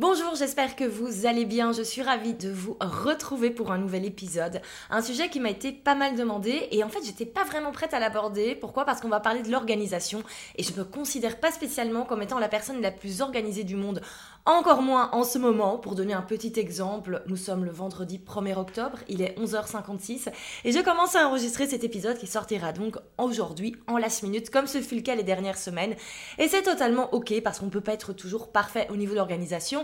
Bonjour, j'espère que vous allez bien. Je suis ravie de vous retrouver pour un nouvel épisode. Un sujet qui m'a été pas mal demandé et en fait, j'étais pas vraiment prête à l'aborder. Pourquoi? Parce qu'on va parler de l'organisation et je me considère pas spécialement comme étant la personne la plus organisée du monde. Encore moins en ce moment. Pour donner un petit exemple, nous sommes le vendredi 1er octobre, il est 11h56 et je commence à enregistrer cet épisode qui sortira donc aujourd'hui en last minute comme ce fut le cas les dernières semaines. Et c'est totalement ok parce qu'on peut pas être toujours parfait au niveau de l'organisation.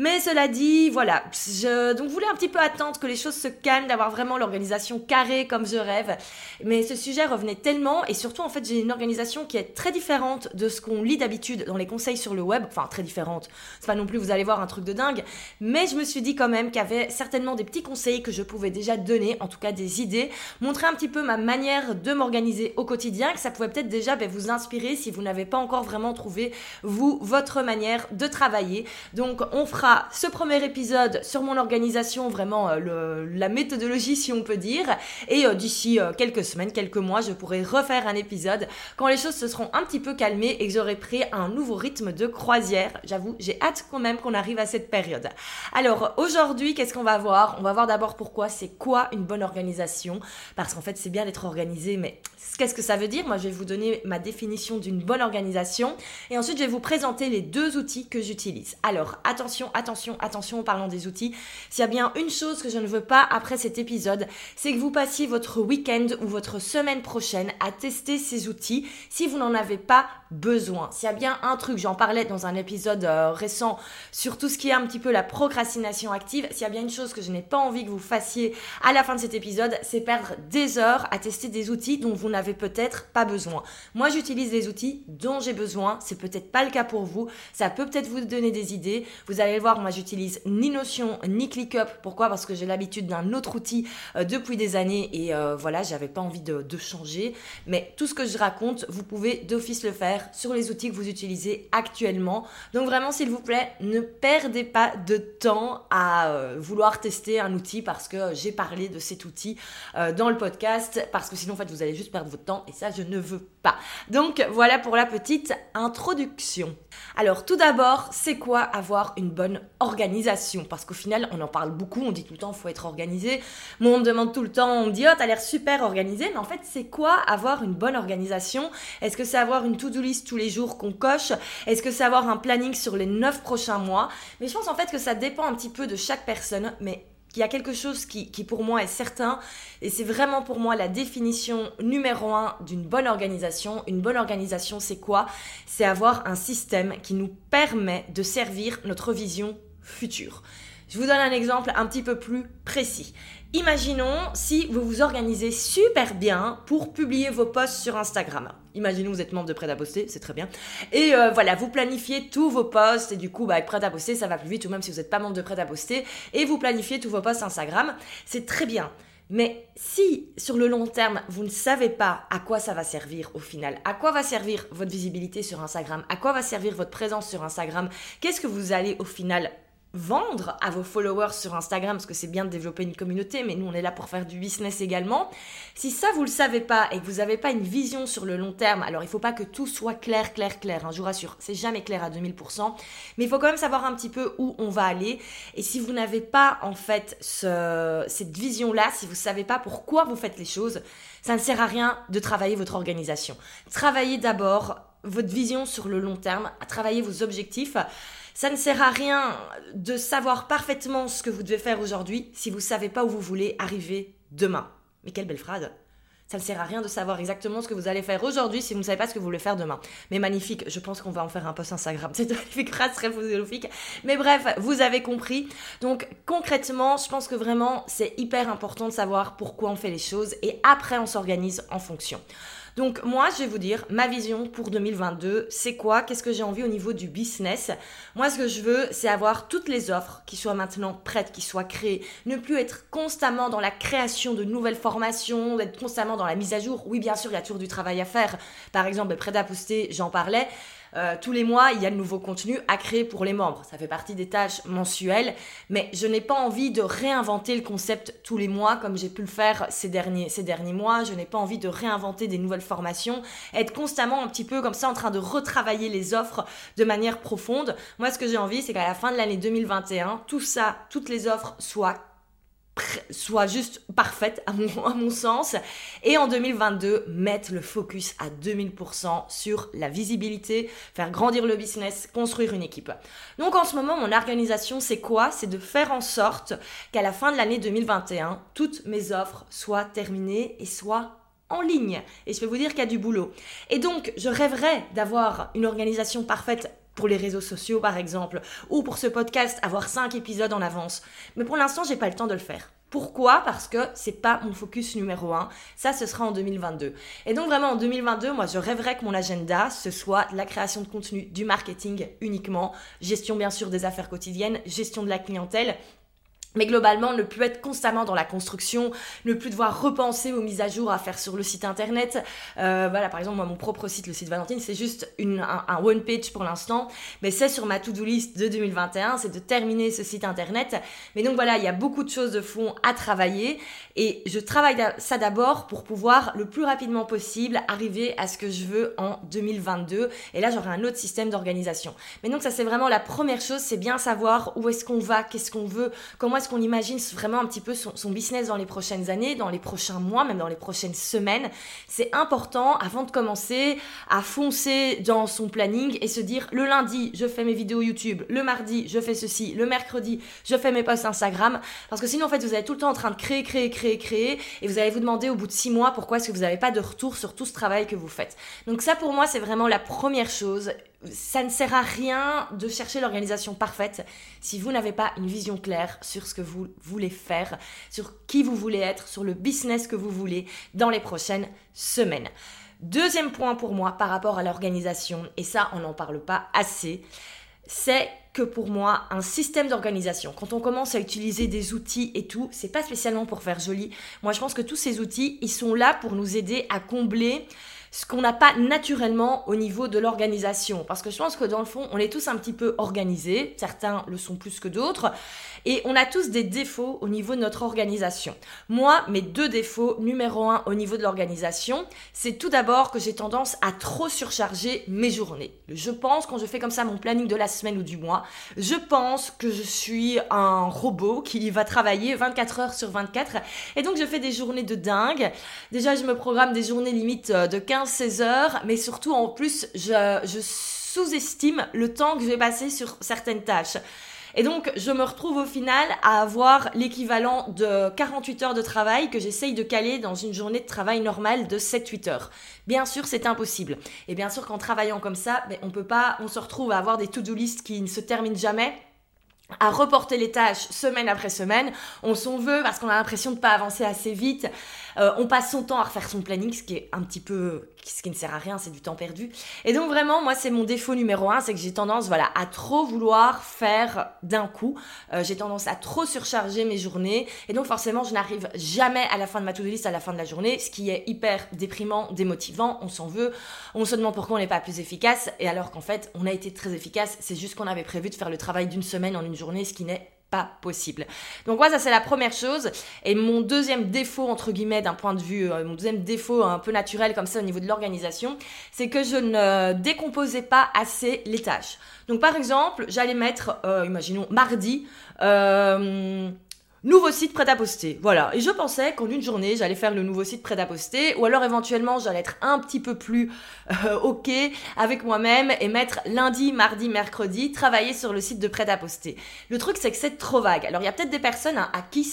Mais cela dit, voilà, je donc voulais un petit peu attendre que les choses se calment, d'avoir vraiment l'organisation carrée comme je rêve. Mais ce sujet revenait tellement et surtout en fait j'ai une organisation qui est très différente de ce qu'on lit d'habitude dans les conseils sur le web. Enfin très différente. C'est pas non plus vous allez voir un truc de dingue. Mais je me suis dit quand même qu'il y avait certainement des petits conseils que je pouvais déjà donner, en tout cas des idées, montrer un petit peu ma manière de m'organiser au quotidien, que ça pouvait peut-être déjà ben, vous inspirer si vous n'avez pas encore vraiment trouvé, vous, votre manière de travailler. Donc on fera ce premier épisode sur mon organisation, vraiment euh, la méthodologie si on peut dire. Et euh, d'ici euh, quelques semaines, quelques mois, je pourrai refaire un épisode quand les choses se seront un petit peu calmées et que j'aurai pris un nouveau rythme de croisière. J'avoue, j'ai hâte quand même qu'on arrive à cette période. Alors aujourd'hui, qu'est-ce qu'on va voir? On va voir d'abord pourquoi c'est quoi une bonne organisation. Parce qu'en fait, c'est bien d'être organisé, mais qu'est-ce que ça veut dire? Moi, je vais vous donner ma définition d'une bonne organisation. Et ensuite, je vais vous présenter les deux outils que j'utilise. Alors, attention, attention, attention en parlant des outils. S'il y a bien une chose que je ne veux pas après cet épisode, c'est que vous passiez votre week-end ou votre semaine prochaine à tester ces outils si vous n'en avez pas besoin. S'il y a bien un truc, j'en parlais dans un épisode euh, récent sur tout ce qui est un petit peu la procrastination active, s'il y a bien une chose que je n'ai pas envie que vous fassiez à la fin de cet épisode, c'est perdre des heures à tester des outils dont vous n'avez peut-être pas besoin. Moi, j'utilise des outils dont j'ai besoin, c'est peut-être pas le cas pour vous, ça peut peut-être vous donner des idées. Vous allez le voir, moi j'utilise ni Notion ni ClickUp. Pourquoi? Parce que j'ai l'habitude d'un autre outil euh, depuis des années et euh, voilà, j'avais pas envie de, changer. Mais tout ce que je raconte, vous pouvez d'office le faire sur les outils que vous utilisez actuellement. Donc vraiment, s'il vous plaît, ne perdez pas de temps à euh, vouloir tester un outil parce que j'ai parlé de cet outil dans le podcast, parce que sinon, en fait, vous allez juste perdre votre temps et ça, je ne veux pas. Donc voilà pour la petite introduction. Alors tout d'abord, c'est quoi avoir une bonne organisation? Parce qu'au final, on en parle beaucoup, on dit tout le temps, faut être organisé. Moi, on me demande tout le temps, on me dit, oh, t'as l'air super organisé, mais en fait, c'est quoi avoir une bonne organisation? Est-ce que c'est avoir une to-do list tous les jours qu'on coche? Est-ce que c'est avoir un planning sur les 9 prochains mois? Mais je pense en fait que ça dépend un petit peu de chaque personne, mais il y a quelque chose qui, qui, pour moi est certain, et c'est vraiment pour moi la définition numéro un d'une bonne organisation. Une bonne organisation, c'est quoi? C'est avoir un système qui nous permet de servir notre vision future. Je vous donne un exemple un petit peu plus précis. Imaginons si vous vous organisez super bien pour publier vos posts sur Instagram. Imaginons vous êtes membre de Prêt à poster, c'est très bien. Et euh, voilà, vous planifiez tous vos posts et du coup, bah, Prêt à poster, ça va plus vite ou même si vous n'êtes pas membre de Prêt à poster et vous planifiez tous vos posts Instagram, c'est très bien. Mais si sur le long terme, vous ne savez pas à quoi ça va servir au final, à quoi va servir votre visibilité sur Instagram, à quoi va servir votre présence sur Instagram, qu'est-ce que vous allez au final vendre à vos followers sur Instagram, parce que c'est bien de développer une communauté, mais nous on est là pour faire du business également. Si ça vous le savez pas et que vous n'avez pas une vision sur le long terme, alors il faut pas que tout soit clair, clair, clair, hein, je vous rassure, c'est jamais clair à 2000%, mais il faut quand même savoir un petit peu où on va aller. Et si vous n'avez pas en fait ce, cette vision-là, si vous savez pas pourquoi vous faites les choses, ça ne sert à rien de travailler votre organisation. Travaillez d'abord votre vision sur le long terme, à travailler vos objectifs. Ça ne sert à rien de savoir parfaitement ce que vous devez faire aujourd'hui si vous ne savez pas où vous voulez arriver demain. Mais quelle belle phrase Ça ne sert à rien de savoir exactement ce que vous allez faire aujourd'hui si vous ne savez pas ce que vous voulez faire demain. Mais magnifique, je pense qu'on va en faire un post Instagram. C'est magnifique phrase très philosophique. Mais bref, vous avez compris. Donc concrètement, je pense que vraiment c'est hyper important de savoir pourquoi on fait les choses et après on s'organise en fonction. Donc moi, je vais vous dire ma vision pour 2022, c'est quoi? Qu'est-ce que j'ai envie au niveau du business? Moi, ce que je veux, c'est avoir toutes les offres qui soient maintenant prêtes, qui soient créées, ne plus être constamment dans la création de nouvelles formations, d'être constamment dans la mise à jour. Oui, bien sûr, il y a toujours du travail à faire. Par exemple, prêt à j'en parlais. Euh, tous les mois, il y a de nouveaux contenus à créer pour les membres. Ça fait partie des tâches mensuelles, mais je n'ai pas envie de réinventer le concept tous les mois comme j'ai pu le faire ces derniers, ces derniers mois. Je n'ai pas envie de réinventer des nouvelles formations, être constamment un petit peu comme ça en train de retravailler les offres de manière profonde. Moi, ce que j'ai envie, c'est qu'à la fin de l'année 2021, tout ça, toutes les offres soient soit juste parfaite à mon, sens. Et en 2022, mettre le focus à 2000% sur la visibilité, faire grandir le business, construire une équipe. Donc en ce moment, mon organisation, c'est quoi? C'est de faire en sorte qu'à la fin de l'année 2021, toutes mes offres soient terminées et soient en ligne. Et je peux vous dire qu'il y a du boulot. Et donc, je rêverais d'avoir une organisation parfaite pour les réseaux sociaux par exemple, ou pour ce podcast, avoir 5 épisodes en avance. Mais pour l'instant, j'ai pas le temps de le faire. Pourquoi? Parce que c'est pas mon focus numéro un. Ça, ce sera en 2022. Et donc vraiment en 2022, moi, je rêverais que mon agenda ce soit la création de contenu, du marketing uniquement, gestion bien sûr des affaires quotidiennes, gestion de la clientèle mais globalement, ne plus être constamment dans la construction, ne plus devoir repenser aux mises à jour à faire sur le site internet. Euh, voilà, par exemple, moi, mon propre site, le site Valentine, c'est juste une, un, one page pour l'instant, mais c'est sur ma to-do list de 2021, c'est de terminer ce site internet. Mais donc voilà, il y a beaucoup de choses de fond à travailler et je travaille ça d'abord pour pouvoir le plus rapidement possible arriver à ce que je veux en 2022. Et là, j'aurai un autre système d'organisation. Mais donc ça, c'est vraiment la première chose, c'est bien savoir où est-ce qu'on va, qu'est-ce qu'on veut, comment est-ce qu'on imagine vraiment un petit peu son, business dans les prochaines années, dans les prochains mois, même dans les prochaines semaines? C'est important avant de commencer à foncer dans son planning et se dire le lundi, je fais mes vidéos YouTube, le mardi, je fais ceci, le mercredi, je fais mes posts Instagram. Parce que sinon, en fait, vous êtes tout le temps en train de créer, créer, créer, créer et vous allez vous demander au bout de six mois pourquoi est-ce que vous n'avez pas de retour sur tout ce travail que vous faites. Donc ça, pour moi, c'est vraiment la première chose ça ne sert à rien de chercher l'organisation parfaite si vous n'avez pas une vision claire sur ce que vous voulez faire, sur qui vous voulez être, sur le business que vous voulez dans les prochaines semaines. Deuxième point pour moi par rapport à l'organisation, et ça on n'en parle pas assez, c'est que pour moi, un système d'organisation, quand on commence à utiliser des outils et tout, c'est pas spécialement pour faire joli. Moi, je pense que tous ces outils, ils sont là pour nous aider à combler ce qu'on n'a pas naturellement au niveau de l'organisation. Parce que je pense que dans le fond, on est tous un petit peu organisés, certains le sont plus que d'autres, et on a tous des défauts au niveau de notre organisation. Moi, mes deux défauts, numéro un au niveau de l'organisation, c'est tout d'abord que j'ai tendance à trop surcharger mes journées. Je pense, quand je fais comme ça mon planning de la semaine ou du mois, je pense que je suis un robot qui va travailler 24 heures sur 24, et donc je fais des journées de dingue. Déjà, je me programme des journées limites euh, de 15-16 heures, mais surtout en plus, je, je sous-estime le temps que je vais passer sur certaines tâches. Et donc, je me retrouve au final à avoir l'équivalent de 48 heures de travail que j'essaye de caler dans une journée de travail normale de 7-8 heures. Bien sûr, c'est impossible. Et bien sûr, qu'en travaillant comme ça, ben, on peut pas, on se retrouve à avoir des to-do list qui ne se terminent jamais à reporter les tâches semaine après semaine. On s'en veut parce qu'on a l'impression de ne pas avancer assez vite. Euh, on passe son temps à refaire son planning, ce qui est un petit peu, ce qui ne sert à rien, c'est du temps perdu. Et donc vraiment, moi, c'est mon défaut numéro un, c'est que j'ai tendance, voilà, à trop vouloir faire d'un coup. Euh, j'ai tendance à trop surcharger mes journées, et donc forcément, je n'arrive jamais à la fin de ma to-do list, à la fin de la journée, ce qui est hyper déprimant, démotivant. On s'en veut, on se demande pourquoi on n'est pas plus efficace, et alors qu'en fait, on a été très efficace. C'est juste qu'on avait prévu de faire le travail d'une semaine en une journée, ce qui n'est pas possible. Donc moi ça c'est la première chose et mon deuxième défaut entre guillemets d'un point de vue euh, mon deuxième défaut un peu naturel comme ça au niveau de l'organisation, c'est que je ne décomposais pas assez les tâches. Donc par exemple, j'allais mettre euh, imaginons mardi euh, Nouveau site prêt à poster. Voilà. Et je pensais qu'en une journée, j'allais faire le nouveau site prêt à poster. Ou alors éventuellement, j'allais être un petit peu plus euh, OK avec moi-même et mettre lundi, mardi, mercredi, travailler sur le site de prêt à poster. Le truc, c'est que c'est trop vague. Alors, il y a peut-être des personnes hein, à qui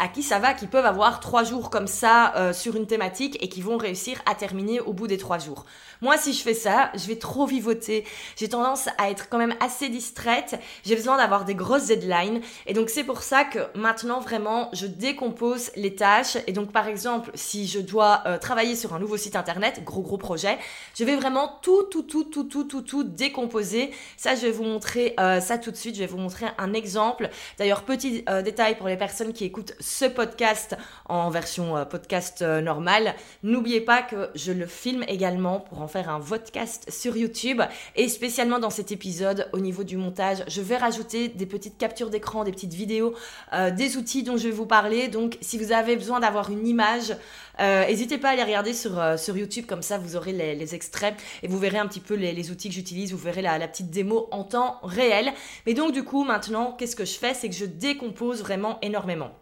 à qui ça va, qui peuvent avoir trois jours comme ça euh, sur une thématique et qui vont réussir à terminer au bout des trois jours. Moi, si je fais ça, je vais trop vivoter. J'ai tendance à être quand même assez distraite. J'ai besoin d'avoir des grosses deadlines. Et donc, c'est pour ça que maintenant, vraiment, je décompose les tâches. Et donc, par exemple, si je dois euh, travailler sur un nouveau site internet, gros, gros projet, je vais vraiment tout, tout, tout, tout, tout, tout, tout décomposer. Ça, je vais vous montrer euh, ça tout de suite. Je vais vous montrer un exemple. D'ailleurs, petit euh, détail pour les personnes qui écoutent ce podcast en version podcast normale. N'oubliez pas que je le filme également pour en faire un podcast sur YouTube et spécialement dans cet épisode au niveau du montage, je vais rajouter des petites captures d'écran, des petites vidéos, euh, des outils dont je vais vous parler. Donc si vous avez besoin d'avoir une image, euh, n'hésitez pas à les regarder sur, euh, sur YouTube, comme ça vous aurez les, extraits et vous verrez un petit peu les, outils que j'utilise, vous verrez la, la, petite démo en temps réel. Mais donc du coup maintenant, qu'est-ce que je fais? C'est que je décompose vraiment énormément.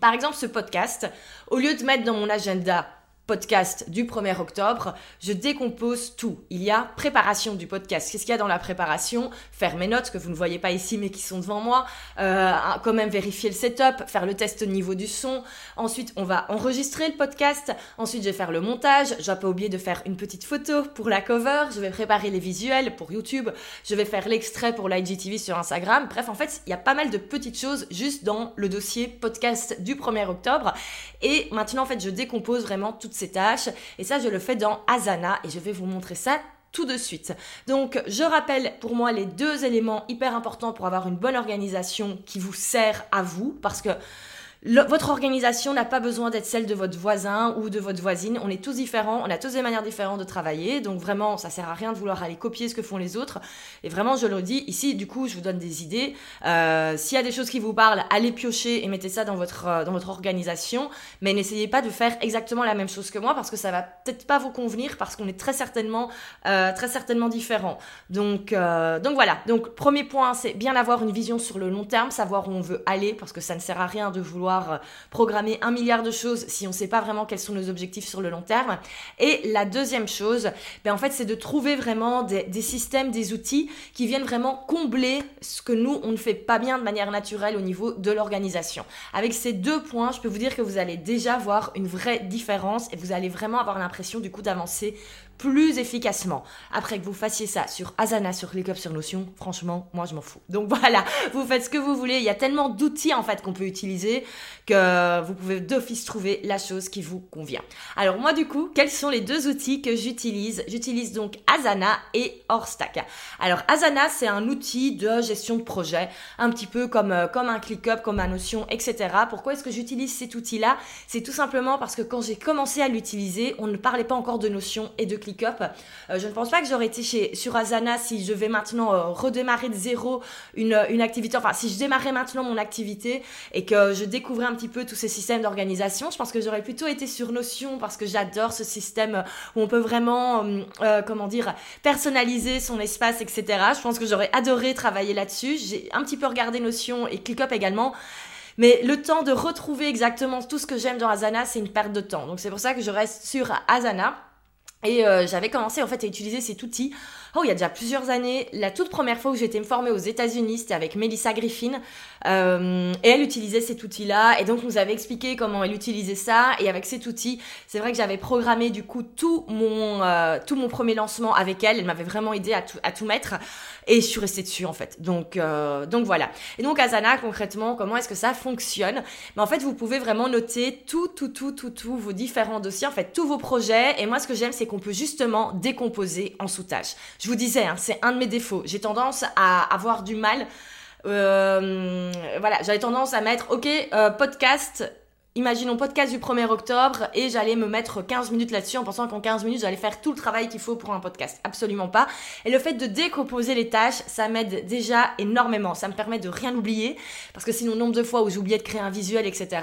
Par exemple, ce podcast, au lieu de mettre dans mon agenda podcast du 1er octobre, je décompose tout. Il y a préparation du podcast. Qu'est-ce qu'il y a dans la préparation? Faire mes notes que vous ne voyez pas ici mais qui sont devant moi. Euh, quand même vérifier le setup, faire le test au niveau du son. Ensuite, on va enregistrer le podcast. Ensuite, je vais faire le montage. Je vais pas oublier de faire une petite photo pour la cover. Je vais préparer les visuels pour YouTube. Je vais faire l'extrait pour l'IGTV sur Instagram. Bref, en fait, il y a pas mal de petites choses juste dans le dossier podcast du 1er octobre. Et maintenant, en fait, je décompose vraiment toutes ces tâches. Et ça, je le fais dans Asana et je vais vous montrer ça tout de suite. Donc, je rappelle pour moi les deux éléments hyper importants pour avoir une bonne organisation qui vous sert à vous parce que votre organisation n'a pas besoin d'être celle de votre voisin ou de votre voisine. On est tous différents, on a tous des manières différentes de travailler. Donc vraiment, ça sert à rien de vouloir aller copier ce que font les autres. Et vraiment, je le dis ici, du coup, je vous donne des idées. Euh, S'il y a des choses qui vous parlent, allez piocher et mettez ça dans votre, euh, dans votre organisation. Mais n'essayez pas de faire exactement la même chose que moi parce que ça va peut-être pas vous convenir parce qu'on est très certainement, euh, très certainement différents. Donc, euh, donc voilà. Donc, premier point, c'est bien avoir une vision sur le long terme, savoir où on veut aller parce que ça ne sert à rien de vouloir euh, programmer un milliard de choses si on ne sait pas vraiment quels sont nos objectifs sur le long terme. Et la deuxième chose, ben en fait, c'est de trouver vraiment des, des, systèmes, des outils qui viennent vraiment combler ce que nous, on ne fait pas bien de manière naturelle au niveau de l'organisation. Avec ces deux points, je peux vous dire que vous allez déjà voir une vraie différence et vous allez vraiment avoir l'impression du coup d'avancer plus efficacement. Après que vous fassiez ça sur Asana, sur ClickUp, sur Notion, franchement, moi je m'en fous. Donc voilà, vous faites ce que vous voulez. Il y a tellement d'outils en fait qu'on peut utiliser que vous pouvez d'office trouver la chose qui vous convient. Alors moi du coup, quels sont les deux outils que j'utilise? J'utilise donc Asana et Orstack. Alors Asana, c'est un outil de gestion de projet, un petit peu comme, euh, comme un ClickUp, comme un Notion, etc. Pourquoi est-ce que j'utilise cet outil-là? C'est tout simplement parce que quand j'ai commencé à l'utiliser, on ne parlait pas encore de Notion et de ClickUp. Euh, je ne pense pas que j'aurais été chez, sur Asana si je vais maintenant euh, redémarrer de zéro une, une activité, enfin si je démarrais maintenant mon activité et que je découvrais un petit peu tous ces systèmes d'organisation, je pense que j'aurais plutôt été sur Notion parce que j'adore ce système où on peut vraiment, euh, comment dire, personnaliser son espace, etc. Je pense que j'aurais adoré travailler là-dessus. J'ai un petit peu regardé Notion et ClickUp également. Mais le temps de retrouver exactement tout ce que j'aime dans Asana, c'est une perte de temps. Donc c'est pour ça que je reste sur Asana. Et euh, j'avais commencé en fait à utiliser cet outil oh, il y a déjà plusieurs années. La toute première fois où j'ai été me former aux États-Unis, c'était avec Melissa Griffin. Euh, et elle utilisait cet outil-là. Et donc, nous avait expliqué comment elle utilisait ça. Et avec cet outil, c'est vrai que j'avais programmé du coup tout mon, euh, tout mon premier lancement avec elle. Elle m'avait vraiment aidé à tout, à tout mettre. Et je suis restée dessus en fait. Donc, euh, donc voilà. Et donc Asana, concrètement, comment est-ce que ça fonctionne? Mais en fait, vous pouvez vraiment noter tout, tout, tout, tout, tout vos différents dossiers, en fait, tous vos projets. Et moi, ce que j'aime, c'est qu'on peut justement décomposer en sous-tâches. Je vous disais, hein, c'est un de mes défauts. J'ai tendance à avoir du mal. Euh, voilà, j'avais tendance à mettre, ok, euh, podcast imaginons podcast du 1er octobre et j'allais me mettre 15 minutes là-dessus en pensant qu'en 15 minutes j'allais faire tout le travail qu'il faut pour un podcast. Absolument pas. Et le fait de décomposer les tâches, ça m'aide déjà énormément. Ça me permet de rien oublier parce que sinon nombre de fois où j'oubliais de créer un visuel, etc.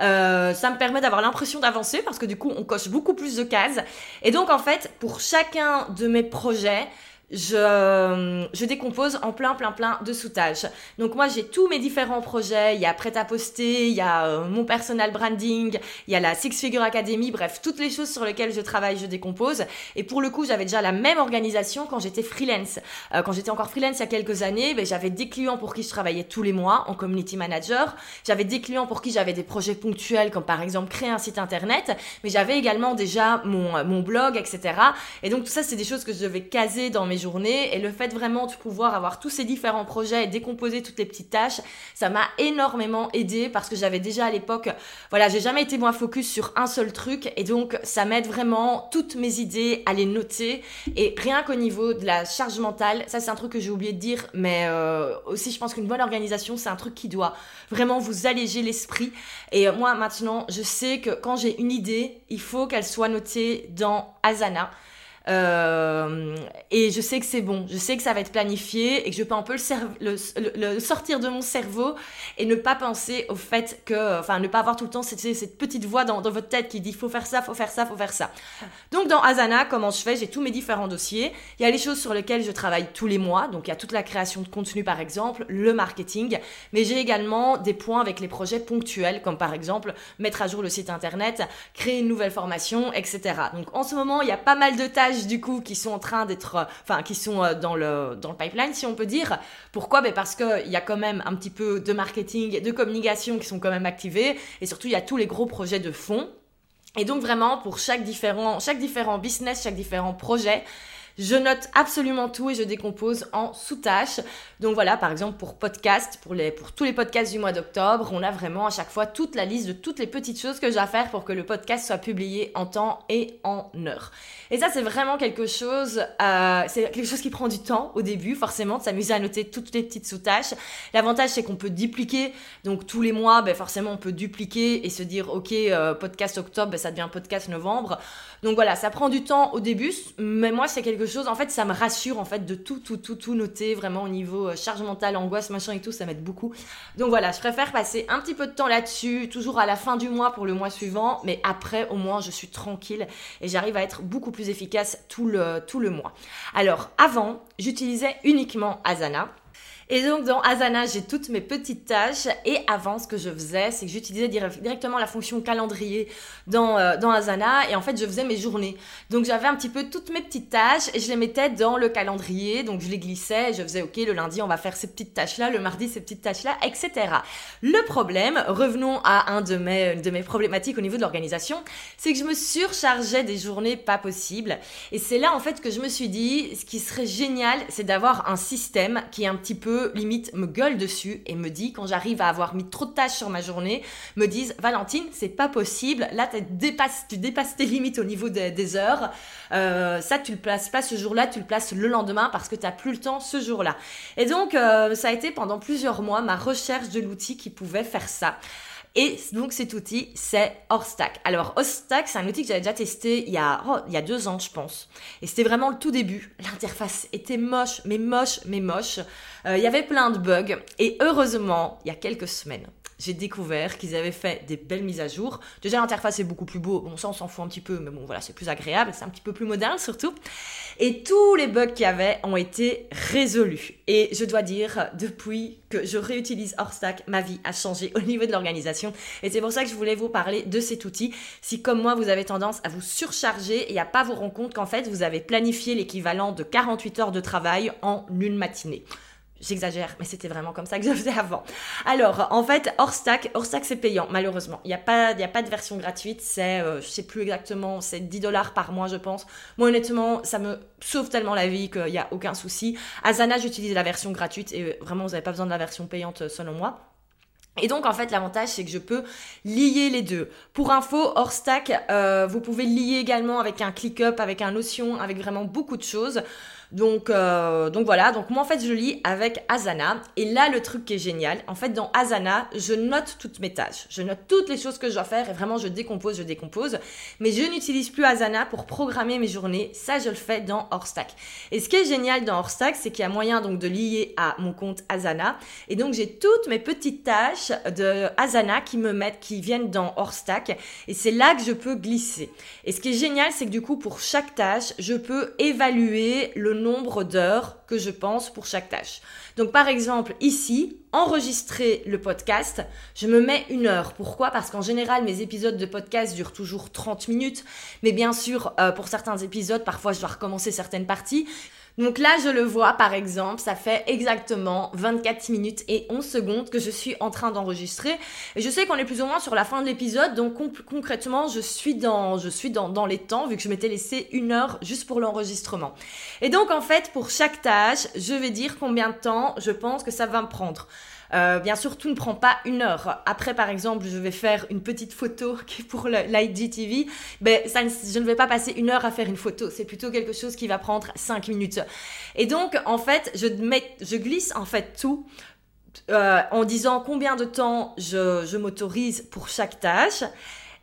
Euh, ça me permet d'avoir l'impression d'avancer parce que du coup on coche beaucoup plus de cases. Et donc en fait pour chacun de mes projets, je, je décompose en plein, plein, plein de sous-tâches. Donc moi, j'ai tous mes différents projets. Il y a prêt à poster, il y a euh, mon personal branding, il y a la Six Figure Academy, bref, toutes les choses sur lesquelles je travaille, je décompose. Et pour le coup, j'avais déjà la même organisation quand j'étais freelance. Euh, quand j'étais encore freelance il y a quelques années, ben, j'avais des clients pour qui je travaillais tous les mois en community manager. J'avais des clients pour qui j'avais des projets ponctuels, comme par exemple créer un site internet. Mais j'avais également déjà mon, mon blog, etc. Et donc tout ça, c'est des choses que je devais caser dans mes journées et le fait vraiment de pouvoir avoir tous ces différents projets et décomposer toutes les petites tâches, ça m'a énormément aidé parce que j'avais déjà à l'époque, voilà, j'ai jamais été moins focus sur un seul truc et donc ça m'aide vraiment toutes mes idées à les noter et rien qu'au niveau de la charge mentale, ça c'est un truc que j'ai oublié de dire, mais euh, aussi je pense qu'une bonne organisation c'est un truc qui doit vraiment vous alléger l'esprit et moi maintenant je sais que quand j'ai une idée, il faut qu'elle soit notée dans Asana. Euh, et je sais que c'est bon, je sais que ça va être planifié et que je peux un peu le, sortir de mon cerveau et ne pas penser au fait que, enfin, ne pas avoir tout le temps cette, cette petite voix dans, dans, votre tête qui dit faut faire ça, faut faire ça, faut faire ça. Donc dans Asana, comment je fais? J'ai tous mes différents dossiers. Il y a les choses sur lesquelles je travaille tous les mois, donc il y a toute la création de contenu par exemple, le marketing, mais j'ai également des points avec les projets ponctuels, comme par exemple mettre à jour le site internet, créer une nouvelle formation, etc. Donc en ce moment, il y a pas mal de tâches du coup qui sont en train d'être, euh, enfin qui sont euh, dans le dans le pipeline si on peut dire. Pourquoi? Ben parce que il y a quand même un petit peu de marketing, de communication qui sont quand même activés et surtout il y a tous les gros projets de fond. Et donc vraiment pour chaque différent chaque différent business, chaque différent projet, je note absolument tout et je décompose en sous-tâches. Donc voilà, par exemple pour podcast, pour, les, pour tous les podcasts du mois d'octobre, on a vraiment à chaque fois toute la liste de toutes les petites choses que j'ai à faire pour que le podcast soit publié en temps et en heure. Et ça, c'est vraiment quelque chose, euh, c'est quelque chose qui prend du temps au début, forcément, de s'amuser à noter toutes les petites sous-tâches. L'avantage, c'est qu'on peut dupliquer. Donc tous les mois, ben, forcément, on peut dupliquer et se dire, ok, euh, podcast octobre, ben, ça devient podcast novembre. Donc voilà, ça prend du temps au début, mais moi, c'est quelque en fait, ça me rassure, en fait, de tout, tout, tout, tout noter, vraiment au niveau euh, charge mentale, angoisse, machin et tout, ça m'aide beaucoup. Donc voilà, je préfère passer un petit peu de temps là-dessus, toujours à la fin du mois pour le mois suivant, mais après, au moins, je suis tranquille et j'arrive à être beaucoup plus efficace tout le, tout le mois. Alors, avant, j'utilisais uniquement Asana. Et donc dans Asana, j'ai toutes mes petites tâches. Et avant, ce que je faisais, c'est que j'utilisais directement la fonction calendrier dans, euh, dans Asana. Et en fait, je faisais mes journées. Donc j'avais un petit peu toutes mes petites tâches et je les mettais dans le calendrier. Donc je les glissais. je faisais, OK, le lundi, on va faire ces petites tâches-là. Le mardi, ces petites tâches-là, etc. Le problème, revenons à un de mes, de mes problématiques au niveau de l'organisation, c'est que je me surchargeais des journées pas possibles. Et c'est là, en fait, que je me suis dit, ce qui serait génial, c'est d'avoir un système qui est un petit peu limite me gueule dessus et me dit quand j'arrive à avoir mis trop de tâches sur ma journée, me disent Valentine, c'est pas possible, là dépasses, tu dépasses tes limites au niveau des, heures, euh, ça tu le places pas ce jour-là, tu le places le lendemain parce que tu plus le temps ce jour-là. Et donc euh, ça a été pendant plusieurs mois ma recherche de l'outil qui pouvait faire ça. Et donc cet outil, c'est Horstack. Alors Horstack, c'est un outil que j'avais déjà testé il y, a, oh, il y a deux ans, je pense. Et c'était vraiment le tout début. L'interface était moche, mais moche, mais moche. Euh, il y avait plein de bugs. Et heureusement, il y a quelques semaines, j'ai découvert qu'ils avaient fait des belles mises à jour. Déjà, l'interface est beaucoup plus beau. Bon, ça, on s'en fout un petit peu, mais bon, voilà, c'est plus agréable, c'est un petit peu plus moderne surtout. Et tous les bugs qu'il y avait ont été résolus. Et je dois dire, depuis je réutilise Horstack, ma vie a changé au niveau de l'organisation. Et c'est pour ça que je voulais vous parler de cet outil. Si, comme moi, vous avez tendance à vous surcharger et à pas vous rendre compte qu'en fait, vous avez planifié l'équivalent de 48 heures de travail en une matinée. J'exagère, mais c'était vraiment comme ça que je faisais avant. Alors, en fait, hors stack, hors stack c'est payant, malheureusement. Il n'y a, pas, de version gratuite, c'est, euh, je sais plus exactement, c'est 10 dollars par mois, je pense. Moi, honnêtement, ça me sauve tellement la vie qu'il n'y a aucun souci. Asana, j'utilise la version gratuite et vraiment, vous n'avez pas besoin de la version payante euh, selon moi. Et donc en fait l'avantage c'est que je peux lier les deux. Pour info, hors stack, euh, vous pouvez lier également avec un ClickUp, avec un Notion, avec vraiment beaucoup de choses. Donc, euh, donc voilà, donc moi en fait je lis avec Asana. Et là le truc qui est génial, en fait dans Asana je note toutes mes tâches, je note toutes les choses que je dois faire et vraiment je décompose, je décompose, mais je n'utilise plus Asana pour programmer mes journées, ça je le fais dans Horstack. Et ce qui est génial dans Horstack c'est qu'il y a moyen donc de lier à mon compte Asana. Et donc j'ai toutes mes petites tâches de Asana qui me mettent, qui viennent dans Horstack. Et c'est là que je peux glisser. Et ce qui est génial c'est que du coup pour chaque tâche je peux évaluer le nombre d'heures que je pense pour chaque tâche. Donc par exemple, ici, enregistrer le podcast, je me mets une heure. Pourquoi? Parce qu'en général, mes épisodes de podcast durent toujours 30 minutes. Mais bien sûr, euh, pour certains épisodes, parfois je dois recommencer certaines parties. Donc là, je le vois par exemple, ça fait exactement 24 minutes et 11 secondes que je suis en train d'enregistrer. Et je sais qu'on est plus ou moins sur la fin de l'épisode, donc concrètement, je suis dans, je suis dans, dans les temps, vu que je m'étais laissé une heure juste pour l'enregistrement. Et donc en fait, pour chaque tâche, je vais dire combien de temps je pense que ça va me prendre. Euh, bien sûr, tout ne prend pas une heure. Après, par exemple, je vais faire une petite photo qui est pour l'IGTV. Ben, ça, je ne vais pas passer une heure à faire une photo. C'est plutôt quelque chose qui va prendre cinq minutes. Et donc, en fait, je, mets, je glisse en fait tout euh, en disant combien de temps je, je m'autorise pour chaque tâche.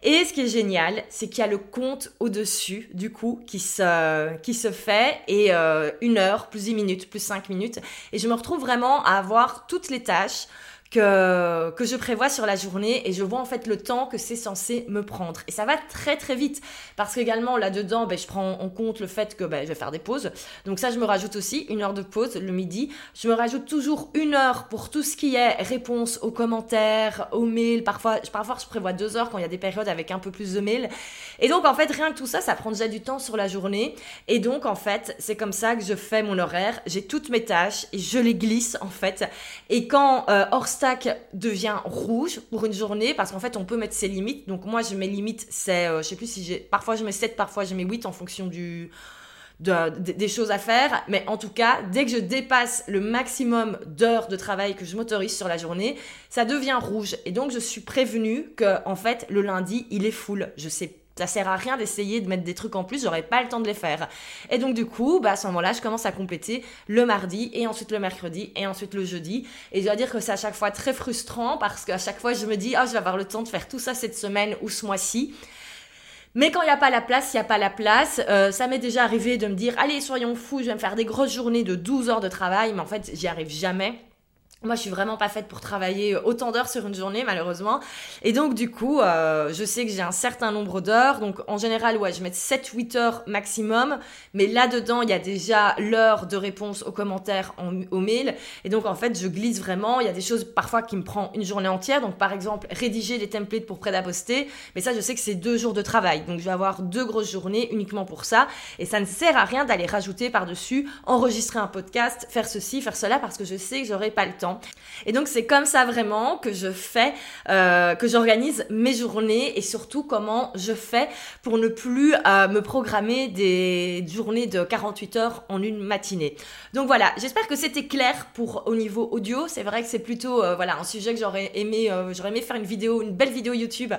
Et ce qui est génial, c'est qu'il y a le compte au-dessus, du coup, qui se, qui se fait, et euh, une heure, plus 10 minutes, plus 5 minutes. Et je me retrouve vraiment à avoir toutes les tâches que, que je prévois sur la journée et je vois en fait le temps que c'est censé me prendre. Et ça va très très vite parce qu'également là-dedans, ben, je prends en compte le fait que ben, je vais faire des pauses. Donc ça, je me rajoute aussi une heure de pause le midi. Je me rajoute toujours une heure pour tout ce qui est réponse aux commentaires, aux mails. Parfois, parfois je prévois deux heures quand il y a des périodes avec un peu plus de mails. Et donc en fait, rien que tout ça, ça prend déjà du temps sur la journée. Et donc en fait, c'est comme ça que je fais mon horaire. J'ai toutes mes tâches et je les glisse en fait. Et quand euh, hors devient rouge pour une journée parce qu'en fait on peut mettre ses limites. Donc moi je mes limites c'est euh, je sais plus si j'ai parfois je mets 7 parfois je mets 8 en fonction du des choses à faire, mais en tout cas, dès que je dépasse le maximum d'heures de travail que je m'autorise sur la journée, ça devient rouge. Et donc, je suis prévenue que, en fait, le lundi, il est full. Je sais ça sert à rien d'essayer de mettre des trucs en plus, j'aurais pas le temps de les faire. Et donc du coup, bah, à ce moment-là, je commence à compléter le mardi et ensuite le mercredi et ensuite le jeudi. Et je dois dire que c'est à chaque fois très frustrant parce qu'à chaque fois, je me dis, ah, je vais avoir le temps de faire tout ça cette semaine ou ce mois-ci. Mais quand il n'y a pas la place, il n'y a pas la place. Euh, ça m'est déjà arrivé de me dire, allez, soyons fous, je vais me faire des grosses journées de 12 heures de travail, mais en fait, j'y arrive jamais. Moi, je suis vraiment pas faite pour travailler autant d'heures sur une journée, malheureusement. Et donc, du coup, euh, je sais que j'ai un certain nombre d'heures. Donc, en général, ouais, je mets 7-8 heures maximum. Mais là-dedans, il y a déjà l'heure de réponse aux commentaires, en, au mail. Et donc, en fait, je glisse vraiment. Il y a des choses parfois qui me prennent une journée entière. Donc, par exemple, rédiger des templates pour prêt à poster. Mais ça, je sais que c'est deux jours de travail. Donc, je vais avoir deux grosses journées uniquement pour ça. Et ça ne sert à rien d'aller rajouter par-dessus, enregistrer un podcast, faire ceci, faire cela, parce que je sais que j'aurai pas le temps. Et donc c'est comme ça vraiment que je fais, euh, que j'organise mes journées et surtout comment je fais pour ne plus euh, me programmer des journées de 48 heures en une matinée. Donc voilà, j'espère que c'était clair pour au niveau audio. C'est vrai que c'est plutôt euh, voilà un sujet que j'aurais aimé, j'aurais aimé faire une vidéo, une belle vidéo YouTube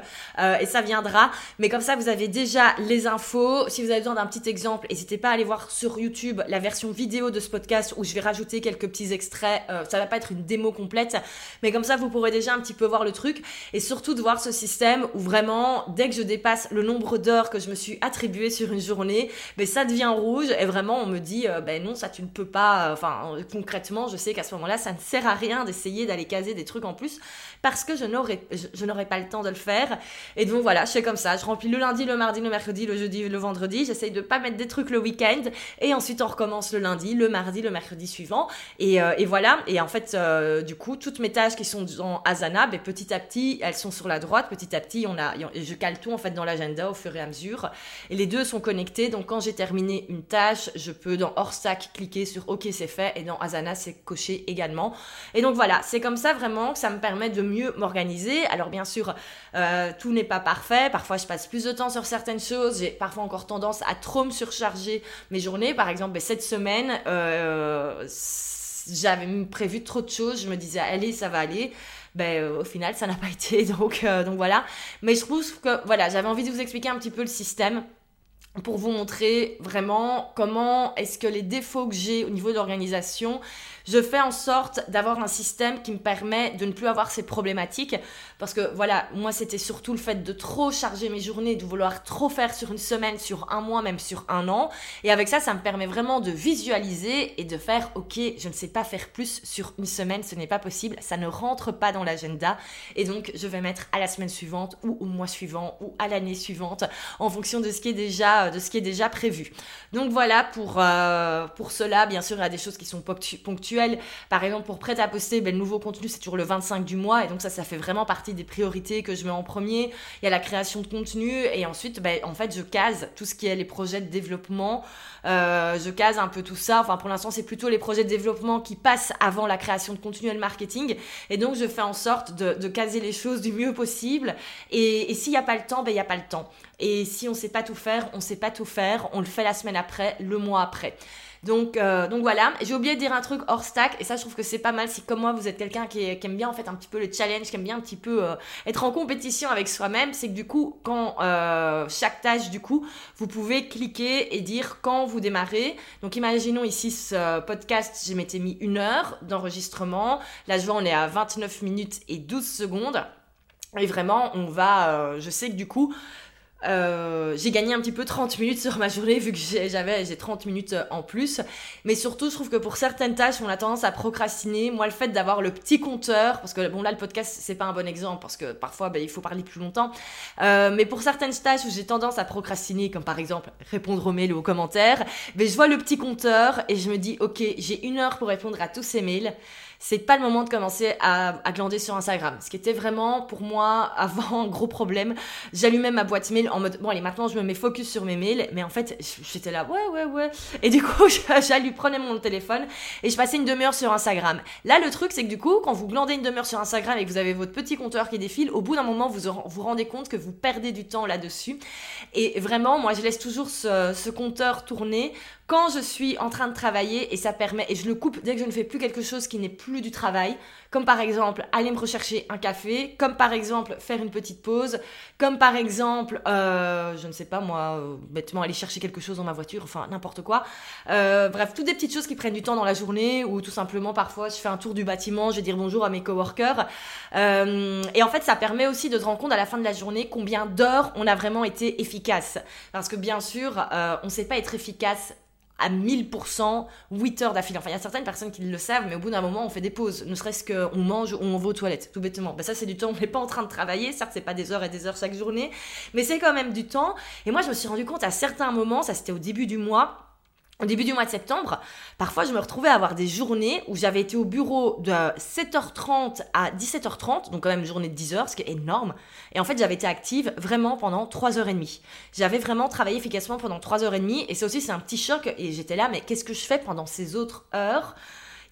et ça viendra. Mais comme ça vous avez déjà les infos. Si vous avez besoin d'un petit exemple, n'hésitez pas à aller voir sur YouTube la version vidéo de ce podcast où je vais rajouter quelques petits extraits. ça va pas être une démo complète, mais comme ça vous pourrez déjà un petit peu voir le truc et surtout de voir ce système où vraiment dès que je dépasse le nombre d'heures que je me suis attribué sur une journée, ben ça devient rouge et vraiment on me dit euh, ben non ça tu ne peux pas, euh, enfin concrètement je sais qu'à ce moment-là ça ne sert à rien d'essayer d'aller caser des trucs en plus parce que je n'aurais je, n'aurais pas le temps de le faire. Et donc voilà je fais comme ça, je remplis le lundi, le mardi, le mercredi, le jeudi, le vendredi, j'essaye de pas mettre des trucs le week-end. Et ensuite on recommence le lundi, le mardi, le mercredi suivant. Et, euh, et voilà. Et en fait euh, du coup, toutes mes tâches qui sont dans Asana, ben, petit à petit, elles sont sur la droite. Petit à petit, on a, je cale tout en fait dans l'agenda au fur et à mesure. Et les deux sont connectés. Donc, quand j'ai terminé une tâche, je peux dans hors cliquer sur OK, c'est fait. Et dans Asana, c'est coché également. Et donc voilà, c'est comme ça vraiment que ça me permet de mieux m'organiser. Alors, bien sûr, euh, tout n'est pas parfait. Parfois, je passe plus de temps sur certaines choses. J'ai parfois encore tendance à trop me surcharger mes journées. Par exemple, ben, cette semaine, euh, j'avais prévu trop de choses, je me disais allez ça va aller. Ben euh, au final ça n'a pas été donc euh, donc voilà. Mais je trouve que voilà j'avais envie de vous expliquer un petit peu le système pour vous montrer vraiment comment est-ce que les défauts que j'ai au niveau de l'organisation je fais en sorte d'avoir un système qui me permet de ne plus avoir ces problématiques. Parce que voilà, moi c'était surtout le fait de trop charger mes journées, de vouloir trop faire sur une semaine, sur un mois, même sur un an. Et avec ça, ça me permet vraiment de visualiser et de faire, ok, je ne sais pas faire plus sur une semaine, ce n'est pas possible, ça ne rentre pas dans l'agenda. Et donc, je vais mettre à la semaine suivante ou au mois suivant ou à l'année suivante en fonction de ce qui est déjà déjà, de ce qui est déjà prévu. Donc voilà, pour, euh, pour cela, bien sûr, il y a des choses qui sont ponctuelles. Par exemple, pour prêt à poster, ben, le nouveau contenu, c'est toujours le 25 du mois. Et donc ça, ça fait vraiment partie des priorités que je mets en premier. Il y a la création de contenu. Et ensuite, ben, en fait, je case tout ce qui est les projets de développement. Euh, je case un peu tout ça. Enfin, pour l'instant, c'est plutôt les projets de développement qui passent avant la création de contenu et le marketing. Et donc, je fais en sorte de, caser les choses du mieux possible. Et, s'il n'y a pas le temps, ben, il n'y a pas le temps. Et si on ne sait pas tout faire, on ne pas tout faire. On le fait la semaine après, le mois après. Donc, euh, donc voilà, j'ai oublié de dire un truc hors stack, et ça je trouve que c'est pas mal si comme moi vous êtes quelqu'un qui, aime bien en fait un petit peu le challenge, qui aime bien un petit peu euh, être en compétition avec soi-même, c'est que du coup, quand euh, chaque tâche du coup, vous pouvez cliquer et dire quand vous démarrez. Donc imaginons ici ce podcast, j'ai m'étais mis une heure d'enregistrement, là je vois on est à 29 minutes et 12 secondes. Et vraiment, on va, je sais que du coup, euh, j'ai gagné un petit peu 30 minutes sur ma journée vu que j'avais j'ai 30 minutes euh, en plus. Mais surtout, je trouve que pour certaines tâches, on a tendance à procrastiner. Moi, le fait d'avoir le petit compteur, parce que bon là, le podcast, c'est pas un bon exemple parce que parfois, ben, il faut parler plus longtemps. Euh, mais pour certaines tâches où j'ai tendance à procrastiner, comme par exemple répondre aux mails ou aux commentaires, ben, je vois le petit compteur et je me dis, ok, j'ai une heure pour répondre à tous ces mails c'est pas le moment de commencer à, à, glander sur Instagram. Ce qui était vraiment pour moi avant un gros problème. J'allumais ma boîte mail en mode bon allez maintenant je me mets focus sur mes mails, mais en fait j'étais là ouais ouais ouais et du coup j'allumais prenais mon téléphone et je passais une demi-heure sur Instagram. Là le truc c'est que du coup quand vous glandez une demi-heure sur Instagram et que vous avez votre petit compteur qui défile, au bout d'un moment vous vous rendez compte que vous perdez du temps là-dessus. Et vraiment moi je laisse toujours ce compteur tourner quand je suis en train de travailler et ça permet, et je le coupe dès que je ne fais plus quelque chose qui n'est plus du travail, comme par exemple aller me rechercher un café, comme par exemple faire une petite pause, comme par exemple, euh, je ne sais pas moi, euh, bêtement aller chercher quelque chose dans ma voiture, enfin n'importe quoi. Euh, bref, toutes des petites choses qui prennent du temps dans la journée ou tout simplement parfois je fais un tour du bâtiment, je vais dire bonjour à mes coworkers. et en fait, ça permet aussi de se rendre compte à la fin de la journée combien d'heures on a vraiment été efficace. Parce que bien sûr, on ne sait pas être efficace à 1000% 8 heures d'affilée. Enfin, il y a certaines personnes qui le savent, mais au bout d'un moment, on fait des pauses. Ne serait-ce qu'on mange ou on va aux toilettes, tout bêtement. Ben, ça, c'est du temps, on n'est pas en train de travailler. Certes, c'est pas des heures et des heures chaque journée, mais c'est quand même du temps. Et moi, je me suis rendu compte à certains moments, ça c'était au début du mois, au début du mois de septembre, parfois je me retrouvais à avoir des journées où j'avais été au bureau de 7h30 à 17h30, donc quand même une journée de 10 heures, ce qui est énorme. Et en fait, j'avais été active vraiment pendant 3h30. J'avais vraiment travaillé efficacement pendant 3h30 et ça aussi c'est un petit choc et j'étais là, mais qu'est-ce que je fais pendant ces autres heures?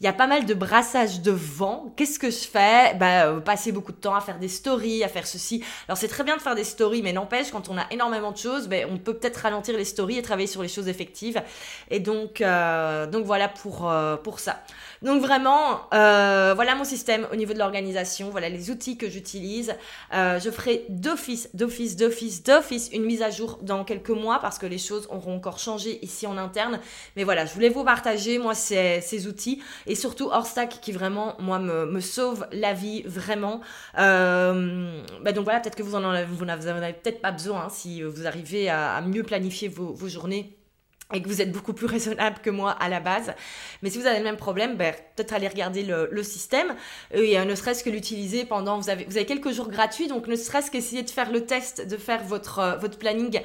Il y a pas mal de brassage de vent. Qu'est-ce que je fais? Bah, Passer beaucoup de temps à faire des stories, à faire ceci. Alors c'est très bien de faire des stories, mais n'empêche, quand on a énormément de choses, bah, on peut peut-être ralentir les stories et travailler sur les choses effectives. Et donc, euh, donc voilà pour, euh, pour ça. Donc vraiment, voilà mon système au niveau de l'organisation. Voilà les outils que j'utilise. je ferai d'office, d'office, d'office, d'office une mise à jour dans quelques mois parce que les choses auront encore changé ici en interne. Mais voilà, je voulais vous partager moi ces, outils et surtout Horstack qui vraiment moi me, sauve la vie vraiment. Euh, bah donc voilà, peut-être que vous en avez, peut-être pas besoin hein, si vous arrivez à, mieux planifier vos journées et que vous êtes beaucoup plus raisonnable que moi à la base. Mais si vous avez le même problème, ben, peut-être aller regarder le, le système et euh, ne serait-ce que l'utiliser pendant, vous avez, vous avez quelques jours gratuits, donc ne serait-ce qu'essayer de faire le test, de faire votre, euh, votre planning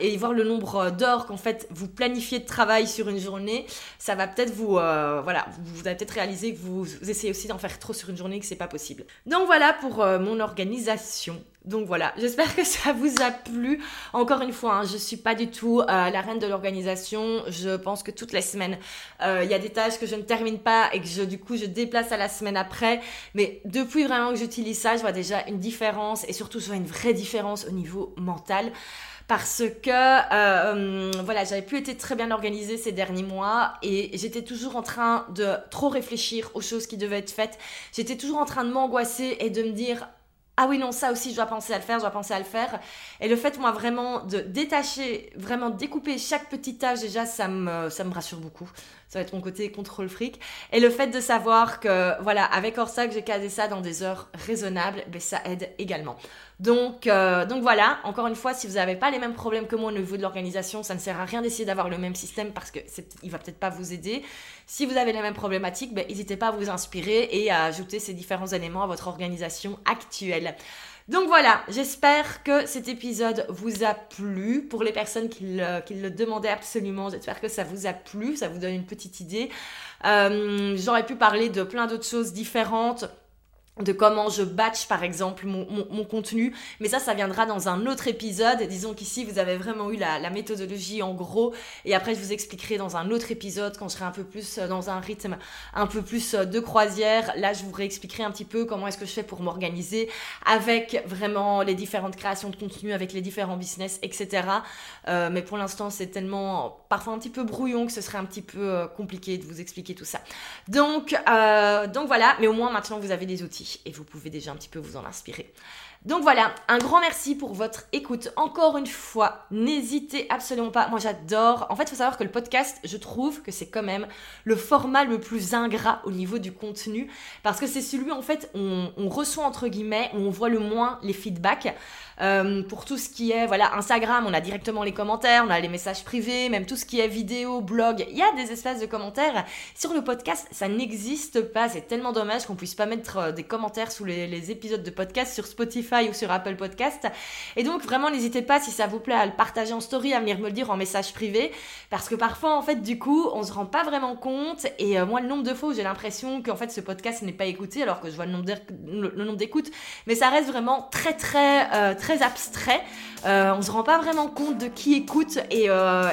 et voir le nombre d'heures qu'en fait vous planifiez de travail sur une journée, ça va peut-être vous, euh, voilà, vous, avez peut-être réalisé que vous, vous essayez aussi d'en faire trop sur une journée que c'est pas possible. Donc voilà pour mon organisation. Donc voilà, j'espère que ça vous a plu. Encore une fois, hein, je suis pas du tout euh, la reine de l'organisation. Je pense que toutes les semaines, euh, il y a des tâches que je ne termine pas et que je, du coup je déplace à la semaine après. Mais depuis vraiment que j'utilise ça, je vois déjà une différence et surtout je vois une vraie différence au niveau mental parce que euh, voilà, j'avais plus été très bien organisée ces derniers mois et j'étais toujours en train de trop réfléchir aux choses qui devaient être faites. J'étais toujours en train de m'angoisser et de me dire ah oui, non, ça aussi, je dois penser à le faire, je dois penser à le faire. Et le fait, moi, vraiment, de détacher, vraiment découper chaque petite tâche, déjà, ça me, ça me rassure beaucoup. Ça va être mon côté contrôle fric. Et le fait de savoir que, voilà, avec Orsac, j'ai casé ça dans des heures raisonnables, ben, ça aide également. Donc, euh, donc voilà, encore une fois, si vous n'avez pas les mêmes problèmes que moi au niveau de l'organisation, ça ne sert à rien d'essayer d'avoir le même système parce que il va peut-être pas vous aider. Si vous avez les mêmes problématiques, ben, n'hésitez pas à vous inspirer et à ajouter ces différents éléments à votre organisation actuelle. Donc voilà, j'espère que cet épisode vous a plu. Pour les personnes qui le, qui le demandaient absolument, j'espère que ça vous a plu, ça vous donne une petite idée. Euh, J'aurais pu parler de plein d'autres choses différentes de comment je batch par exemple mon, contenu. Mais ça ça viendra dans un autre épisode. Disons qu'ici vous avez vraiment eu la, la, méthodologie en gros. Et après je vous expliquerai dans un autre épisode quand je serai un peu plus euh, dans un rythme un peu plus euh, de croisière. Là je vous réexpliquerai un petit peu comment est-ce que je fais pour m'organiser avec vraiment les différentes créations de contenu avec les différents business etc euh, mais pour l'instant c'est tellement parfois un petit peu brouillon que ce serait un petit peu compliqué de vous expliquer tout ça. Donc donc voilà. Mais au moins maintenant vous avez des outils et vous pouvez déjà un petit peu vous en inspirer. Donc voilà, un grand merci pour votre écoute. Encore une fois, n'hésitez absolument pas. Moi j'adore. En fait, il faut savoir que le podcast, je trouve que c'est quand même le format le plus ingrat au niveau du contenu. Parce que c'est celui, en fait, on, on reçoit entre guillemets, où on voit le moins les feedbacks. Euh, pour tout ce qui est voilà Instagram, on a directement les commentaires, on a les messages privés, même tout ce qui est vidéo, blog, il y a des espaces de commentaires. Sur le podcast, ça n'existe pas. C'est tellement dommage qu'on puisse pas mettre euh, des commentaires sous les, les épisodes de podcast sur Spotify ou sur Apple Podcast. Et donc vraiment n'hésitez pas si ça vous plaît à le partager en story, à venir me le dire en message privé, parce que parfois en fait du coup on se rend pas vraiment compte. Et euh, moi le nombre de fois où j'ai l'impression qu'en fait ce podcast n'est pas écouté, alors que je vois le nombre d'écoutes, mais ça reste vraiment très très euh, très abstrait. Euh, on se rend pas vraiment compte de qui écoute et,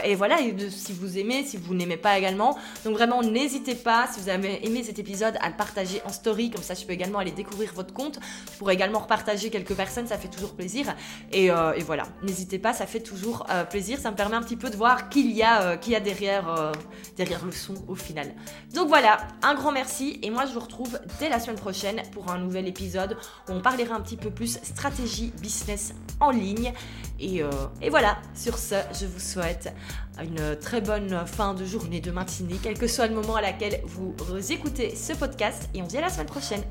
et voilà, et de, si vous aimez, si vous n'aimez pas également. Donc vraiment, n'hésitez pas, si vous avez aimé cet épisode, à le partager en story, comme ça je peux également aller découvrir votre compte. Je pourrais également repartager quelques personnes, ça fait toujours plaisir. Et, euh, voilà, n'hésitez pas, ça fait toujours euh, plaisir. Ça me permet un petit peu de voir qui il y a, euh, y a derrière, euh, derrière le son au final. Donc voilà, un grand merci et moi je vous retrouve dès la semaine prochaine pour un nouvel épisode où on parlera un petit peu plus stratégie business en ligne. Et, et, voilà, sur ce, je vous souhaite une très bonne fin de journée, de matinée, quel que soit le moment à laquelle vous écoutez ce podcast. Et on se dit à la semaine prochaine.